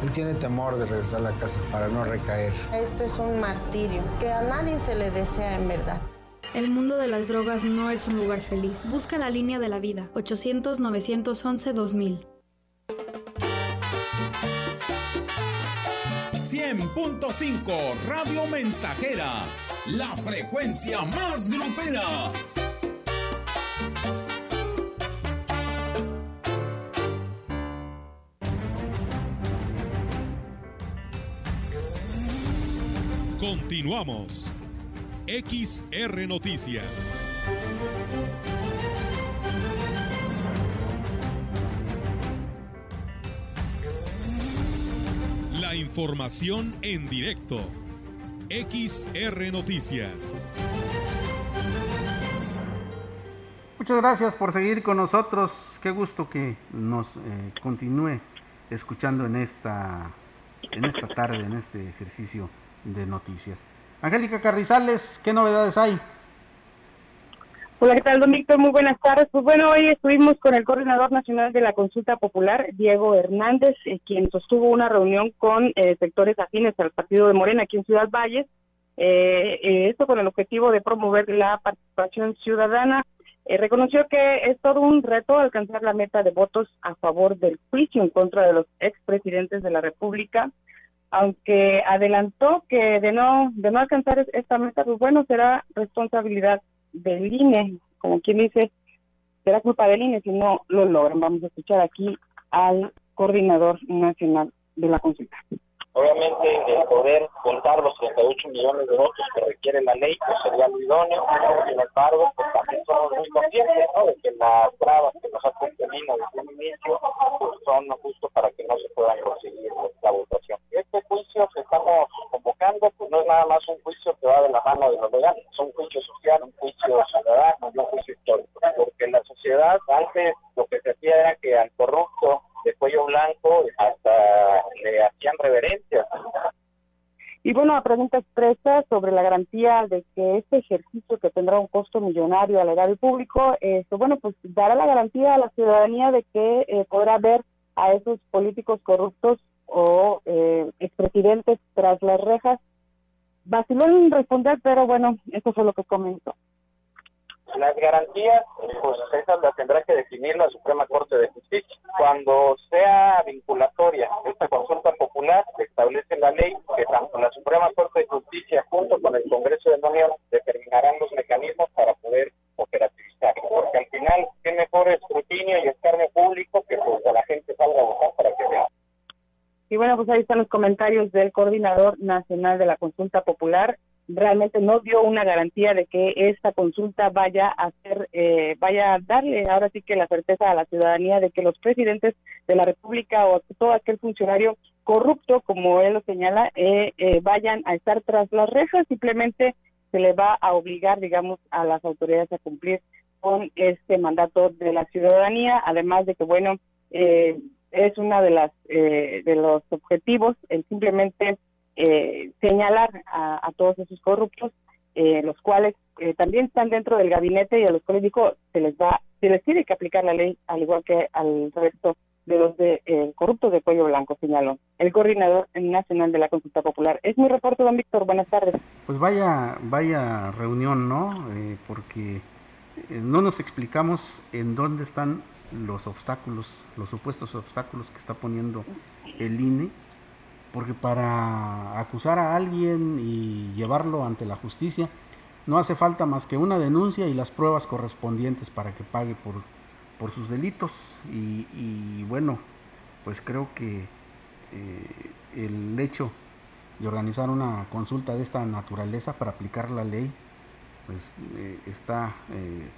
Él tiene temor de regresar a la casa para no recaer.
Esto es un martirio que a nadie se le desea en verdad.
El mundo de las drogas no es un lugar feliz. Busca la línea de la vida. 800-911-2000.
100.5 Radio Mensajera, la frecuencia más grupera.
Continuamos. XR Noticias. La información en directo. XR Noticias.
Muchas gracias por seguir con nosotros. Qué gusto que nos eh, continúe escuchando en esta, en esta tarde, en este ejercicio de noticias. Angélica Carrizales, ¿qué novedades hay?
Hola, ¿qué tal, don Víctor? Muy buenas tardes. Pues bueno, hoy estuvimos con el coordinador nacional de la consulta popular, Diego Hernández, eh, quien sostuvo una reunión con eh, sectores afines al partido de Morena aquí en Ciudad Valles. Eh, eh, esto con el objetivo de promover la participación ciudadana. Reconoció que es todo un reto alcanzar la meta de votos a favor del juicio en contra de los expresidentes de la República, aunque adelantó que de no de no alcanzar es- esta meta, pues bueno, será responsabilidad del INE, como quien dice, será culpa del INE si no lo logran. Vamos a escuchar aquí al coordinador nacional de la consulta.
Obviamente, el poder contar los 38 millones de votos que requiere la ley pues sería lo idóneo. Sin embargo, pues también somos muy conscientes de que las trabas que nos ha puesto el INE desde un inicio pues, son justo para que no se puedan conseguir la votación. Este juicio que estamos convocando pues no es nada más un juicio que va de la mano de los legal, es un juicio social, un juicio ciudadano, no un juicio histórico. Porque en la sociedad antes lo que se hacía era que al corrupto de cuello blanco hasta le hacían reverencias.
Y bueno, a pregunta expresa sobre la garantía de que este ejercicio que tendrá un costo millonario al erario público, esto, bueno, pues dará la garantía a la ciudadanía de que eh, podrá ver a esos políticos corruptos o eh, expresidentes tras las rejas. Vaciló en responder, pero bueno, eso fue lo que comentó.
Las garantías, pues esas las tendrá que definir la Suprema Corte de Justicia. Cuando sea vinculatoria esta consulta popular, se establece la ley que tanto la Suprema Corte de Justicia junto con el Congreso de la Unión determinarán los mecanismos para poder operativizar. Porque al final, qué mejor escrutinio y escarnio público que pues la gente salga a votar para que vea.
Y bueno, pues ahí están los comentarios del coordinador nacional de la consulta popular. Realmente no dio una garantía de que esta consulta vaya a ser, eh, vaya a darle ahora sí que la certeza a la ciudadanía de que los presidentes de la República o todo aquel funcionario corrupto, como él lo señala, eh, eh, vayan a estar tras las rejas. Simplemente se le va a obligar, digamos, a las autoridades a cumplir con este mandato de la ciudadanía, además de que, bueno, eh, es una de las eh, de los objetivos el simplemente eh, señalar a, a, todos esos corruptos eh, los cuales eh, también están dentro del gabinete y a los cuales dijo se les va se les tiene que aplicar la ley al igual que al resto de los de eh, corruptos de cuello blanco señaló el coordinador nacional de la consulta popular. Es mi reporte don Víctor. Buenas tardes.
Pues vaya vaya reunión no porque no nos explicamos en dónde están los obstáculos, los supuestos obstáculos que está poniendo el INE, porque para acusar a alguien y llevarlo ante la justicia no hace falta más que una denuncia y las pruebas correspondientes para que pague por, por sus delitos. Y, bueno, pues creo que eh, el hecho de organizar una consulta de esta naturaleza para aplicar la ley, pues eh, está... Eh,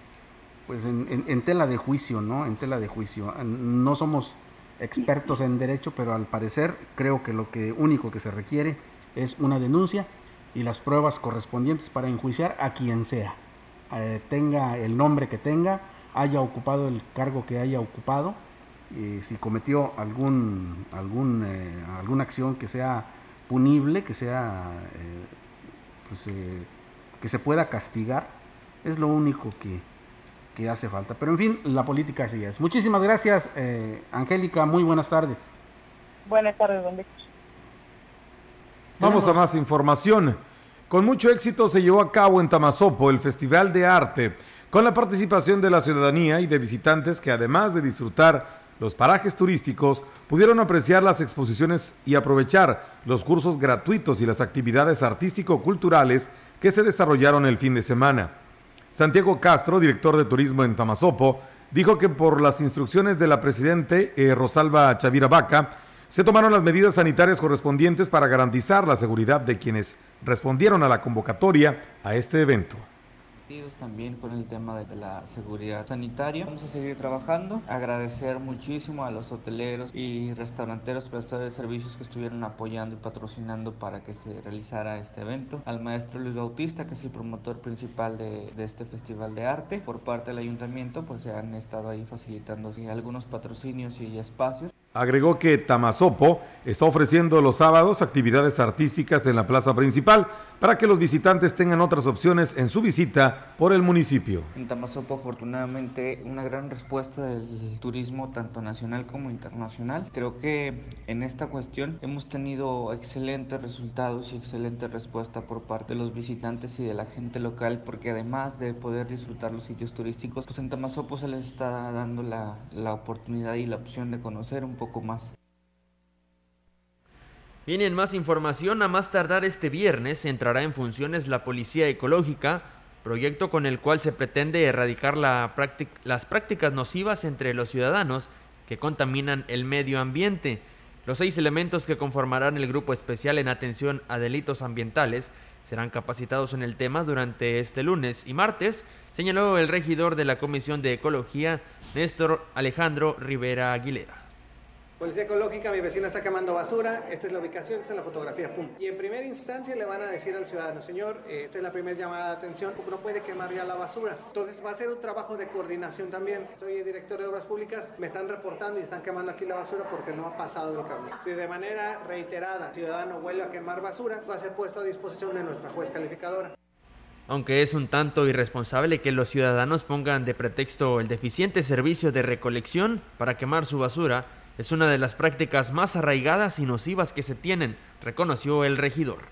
pues en, tela de juicio, ¿no? En tela de juicio. No somos expertos en derecho, pero al parecer creo que lo que único que se requiere es una denuncia y las pruebas correspondientes para enjuiciar a quien sea, eh, tenga el nombre que tenga, haya ocupado el cargo que haya ocupado, eh, si cometió algún, algún, eh, alguna acción que sea punible, que sea, pues, que se pueda castigar, es lo único que, que hace falta. Pero en fin, la política así es. Muchísimas gracias, eh, Angélica. Muy buenas tardes.
Buenas tardes, don Víctor.
Vamos a más información. Con mucho éxito se llevó a cabo en Tamazopo el Festival de Arte, con la participación de la ciudadanía y de visitantes que además de disfrutar los parajes turísticos, pudieron apreciar las exposiciones y aprovechar los cursos gratuitos y las actividades artístico-culturales que se desarrollaron el fin de semana. Santiago Castro, director de turismo en Tamazopo, dijo que por las instrucciones de la presidente eh, Rosalba Chavira Vaca, se tomaron las medidas sanitarias correspondientes para garantizar la seguridad de quienes respondieron a la convocatoria a este evento
también con el tema de la seguridad sanitaria. Vamos a seguir trabajando. Agradecer muchísimo a los hoteleros y restauranteros prestadores de servicios que estuvieron apoyando y patrocinando para que se realizara este evento. Al maestro Luis Bautista, que es el promotor principal de, de este festival de arte. Por parte del ayuntamiento, pues se han estado ahí facilitando algunos patrocinios y espacios.
Agregó que Tamazopo está ofreciendo los sábados actividades artísticas en la plaza principal para que los visitantes tengan otras opciones en su visita por el municipio.
En Tamazopo, afortunadamente, una gran respuesta del turismo tanto nacional como internacional. Creo que en esta cuestión hemos tenido excelentes resultados y excelente respuesta por parte de los visitantes y de la gente local, porque además de poder disfrutar los sitios turísticos, pues en Tamazopo se les está dando la, la oportunidad y la opción de conocer un poco más.
Bien, en más información, a más tardar este viernes entrará en funciones la Policía Ecológica, proyecto con el cual se pretende erradicar la las prácticas nocivas entre los ciudadanos que contaminan el medio ambiente. Los seis elementos que conformarán el grupo especial en atención a delitos ambientales serán capacitados en el tema durante este lunes y martes, señaló el regidor de la Comisión de Ecología, Néstor Alejandro Rivera Aguilera.
Policía Ecológica, mi vecina está quemando basura, esta es la ubicación, esta es la fotografía. Y en primera instancia le van a decir al ciudadano, señor, eh, esta es la primera llamada de atención, no puede quemar ya la basura. Entonces va a ser un trabajo de coordinación también. Soy el director de Obras Públicas, me están reportando y están quemando aquí la basura porque no ha pasado el cambio. Si de manera reiterada el ciudadano vuelve a quemar basura, va a ser puesto a disposición de nuestra juez calificadora.
Aunque es un tanto irresponsable que los ciudadanos pongan de pretexto el deficiente servicio de recolección para quemar su basura, es una de las prácticas más arraigadas y nocivas que se tienen, reconoció el regidor.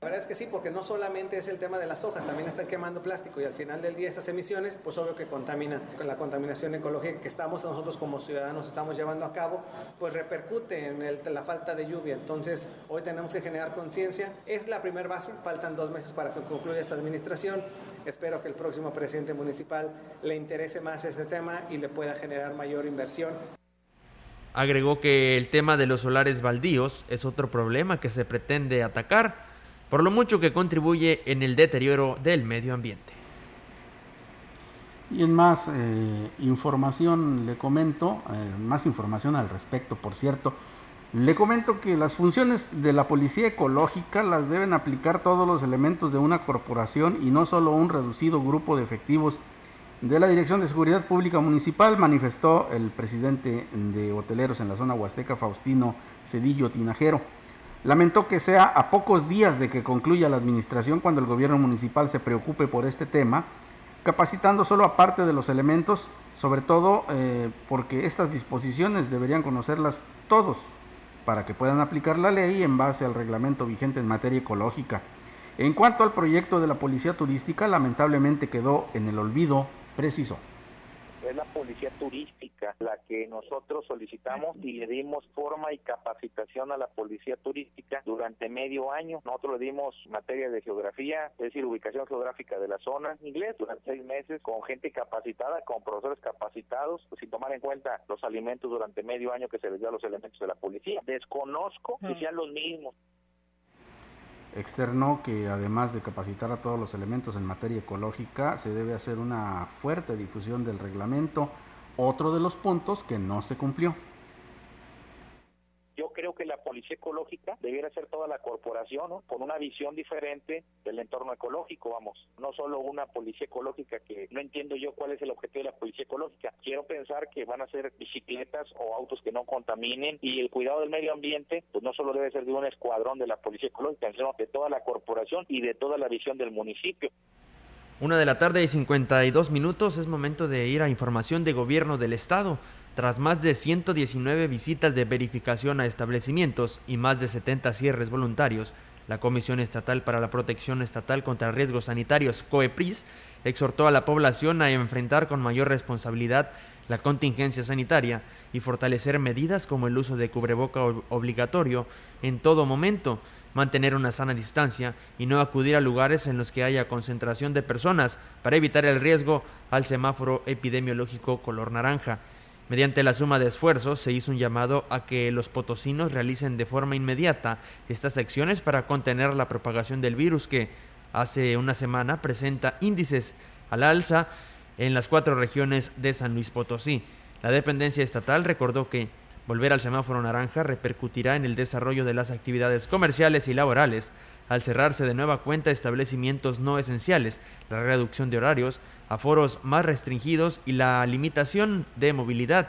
La verdad es que sí, porque no solamente es el tema de las hojas, también están quemando plástico y al final del día estas emisiones, pues obvio que contaminan. La contaminación ecológica que estamos nosotros como ciudadanos estamos llevando a cabo, pues repercute en la falta de lluvia. Entonces, hoy tenemos que generar conciencia. Es la primera base, faltan dos meses para que concluya esta administración. Espero que el próximo presidente municipal le interese más este tema y le pueda generar mayor inversión.
Agregó que el tema de los solares baldíos es otro problema que se pretende atacar por lo mucho que contribuye en el deterioro del medio ambiente.
Y en más eh, información le comento, eh, más información al respecto, por cierto, le comento que las funciones de la policía ecológica las deben aplicar todos los elementos de una corporación y no solo un reducido grupo de efectivos de la Dirección de Seguridad Pública Municipal, manifestó el presidente de hoteleros en la zona huasteca, Faustino Cedillo Tinajero. Lamentó que sea a pocos días de que concluya la administración cuando el gobierno municipal se preocupe por este tema, capacitando solo a parte de los elementos, sobre todo eh, porque estas disposiciones deberían conocerlas todos para que puedan aplicar la ley en base al reglamento vigente en materia ecológica. En cuanto al proyecto de la policía turística, lamentablemente quedó en el olvido, precisó
es la policía turística la que nosotros solicitamos y le dimos forma y capacitación a la policía turística durante medio año. Nosotros le dimos materia de geografía, es decir, ubicación geográfica de la zona, inglés durante seis meses con gente capacitada, con profesores capacitados, pues, sin tomar en cuenta los alimentos durante medio año que se les dio a los elementos de la policía. Desconozco que sean los mismos
externó que además de capacitar a todos los elementos en materia ecológica, se debe hacer una fuerte difusión del reglamento, otro de los puntos que no se cumplió
creo que la policía ecológica debiera ser toda la corporación, Con una visión diferente del entorno ecológico, vamos. No solo una policía ecológica que no entiendo yo cuál es el objetivo de la policía ecológica. Quiero pensar que van a ser bicicletas o autos que no contaminen y el cuidado del medio ambiente, pues no solo debe ser de un escuadrón de la policía ecológica, sino de toda la corporación y de toda la visión del municipio.
Una de la tarde y 52 minutos es momento de ir a información de gobierno del estado. Tras más de 119 visitas de verificación a establecimientos y más de 70 cierres voluntarios, la Comisión Estatal para la Protección Estatal contra Riesgos Sanitarios, COEPRIS, exhortó a la población a enfrentar con mayor responsabilidad la contingencia sanitaria y fortalecer medidas como el uso de cubreboca obligatorio en todo momento, mantener una sana distancia y no acudir a lugares en los que haya concentración de personas para evitar el riesgo al semáforo epidemiológico color naranja. Mediante la suma de esfuerzos se hizo un llamado a que los potosinos realicen de forma inmediata estas acciones para contener la propagación del virus que hace una semana presenta índices al alza en las cuatro regiones de San Luis Potosí. La dependencia estatal recordó que volver al semáforo naranja repercutirá en el desarrollo de las actividades comerciales y laborales, al cerrarse de nueva cuenta establecimientos no esenciales, la reducción de horarios, aforos más restringidos y la limitación de movilidad,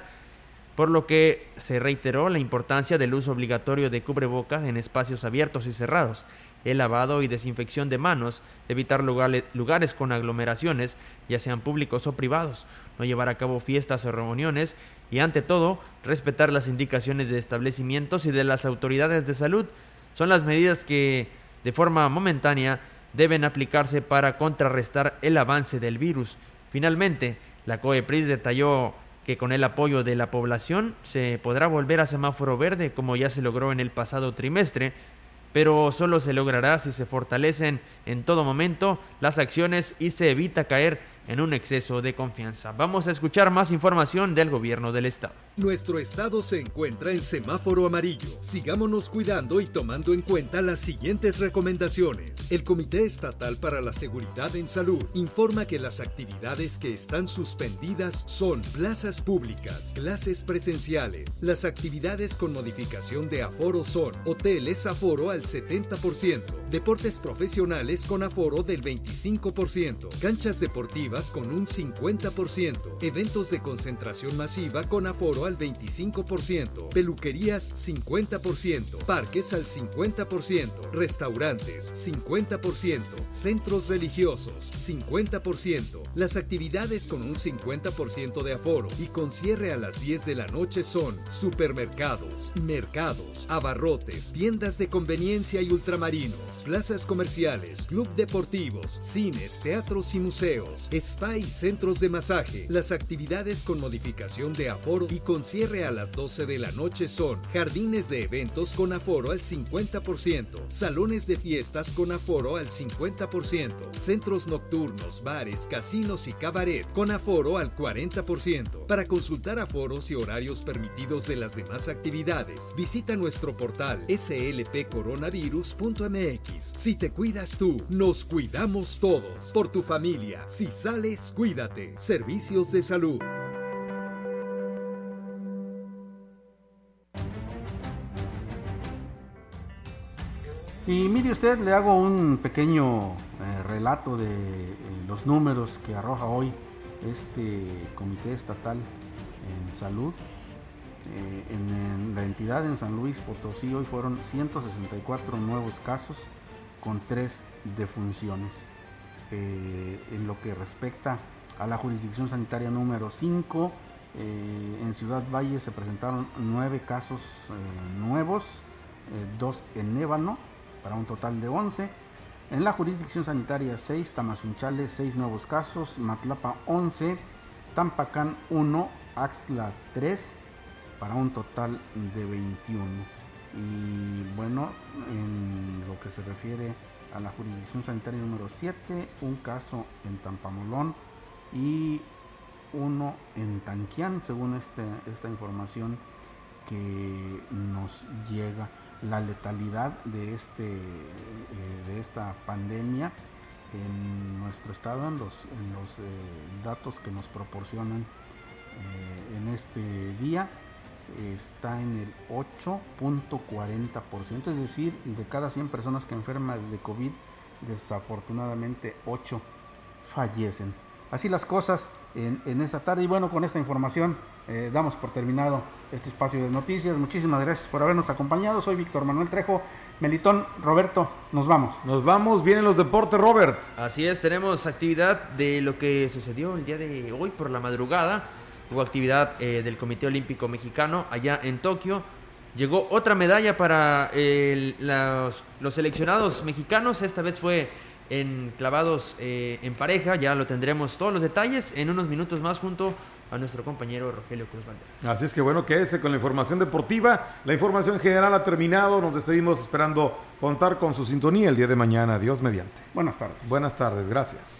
por lo que se reiteró la importancia del uso obligatorio de cubrebocas en espacios abiertos y cerrados, el lavado y desinfección de manos, evitar lugares, con aglomeraciones, ya sean públicos o privados, no llevar a cabo fiestas o reuniones y ante todo respetar las indicaciones de establecimientos y de las autoridades de salud. Son las medidas que de forma momentánea deben aplicarse para contrarrestar el avance del virus. Finalmente, la COEPRIS detalló que con el apoyo de la población se podrá volver a semáforo verde como ya se logró en el pasado trimestre, pero solo se logrará si se fortalecen en todo momento las acciones y se evita caer en un exceso de confianza. Vamos a escuchar más información del gobierno del estado.
Nuestro estado se encuentra en semáforo amarillo. Sigámonos cuidando y tomando en cuenta las siguientes recomendaciones. El Comité Estatal para la Seguridad en Salud informa que las actividades que están suspendidas son plazas públicas, clases presenciales. Las actividades con modificación de aforo son hoteles aforo al 70%, deportes profesionales con aforo del 25%, canchas deportivas con un 50%, eventos de concentración masiva con aforo al 25%, peluquerías 50%, parques al 50%, restaurantes 50%, centros religiosos 50%, las actividades con un 50% de aforo y con cierre a las 10 de la noche son supermercados, mercados, abarrotes, tiendas de conveniencia y ultramarinos, plazas comerciales, club deportivos, cines, teatros y museos, spa y centros de masaje. Las actividades con modificación de aforo y con cierre a las 12 de la noche son jardines de eventos con aforo al 50%, salones de fiestas con aforo al 50%, centros nocturnos, bares, casinos y cabaret con aforo al 40%. Para consultar aforos y horarios permitidos de las demás actividades, visita nuestro portal slpcoronavirus.mx. Si te cuidas tú, nos cuidamos todos. Por tu familia, si cuídate. Servicios de salud.
Y mire usted, le hago un pequeño eh, relato de eh, los números que arroja hoy este Comité Estatal en Salud. Eh, en la entidad en San Luis Potosí hoy fueron 164 nuevos casos con tres defunciones. Eh, en lo que respecta a la jurisdicción sanitaria número 5, eh, en Ciudad Valle se presentaron nueve casos eh, nuevos, eh, dos en Ébano, para un total de 11. En la jurisdicción sanitaria 6, Tamazunchale 6 nuevos casos, Matlapa 11, Tampacán 1, Axtla 3, para un total de 21. Y bueno, en lo que se refiere a la jurisdicción sanitaria número 7, un caso en Tampamolón y uno en Tanquián, según este, esta información que nos llega. La letalidad de, este, eh, de esta pandemia en nuestro estado, en los, eh, datos que nos proporcionan eh, en este día, está en el 8.40%, es decir, de cada 100 personas que enferman de COVID, desafortunadamente 8 fallecen. Así las cosas en, en esta tarde y bueno, con esta información eh, damos por terminado este espacio de noticias. Muchísimas gracias por habernos acompañado. Soy Víctor Manuel Trejo. Melitón, Roberto, nos vamos.
Nos vamos, vienen los deportes, Robert.
Así es, tenemos actividad de lo que sucedió el día de hoy por la madrugada. Hubo actividad eh, del Comité Olímpico Mexicano allá en Tokio. Llegó otra medalla para eh, los, los, seleccionados mexicanos. Esta vez fue en clavados eh, en pareja. Ya lo tendremos todos los detalles en unos minutos más junto a nuestro compañero Rogelio Cruz Valderas.
Así es que bueno, quédese con la información deportiva. La información general ha terminado. Nos despedimos esperando contar con su sintonía el día de mañana. Dios mediante.
Buenas tardes.
Buenas tardes, gracias.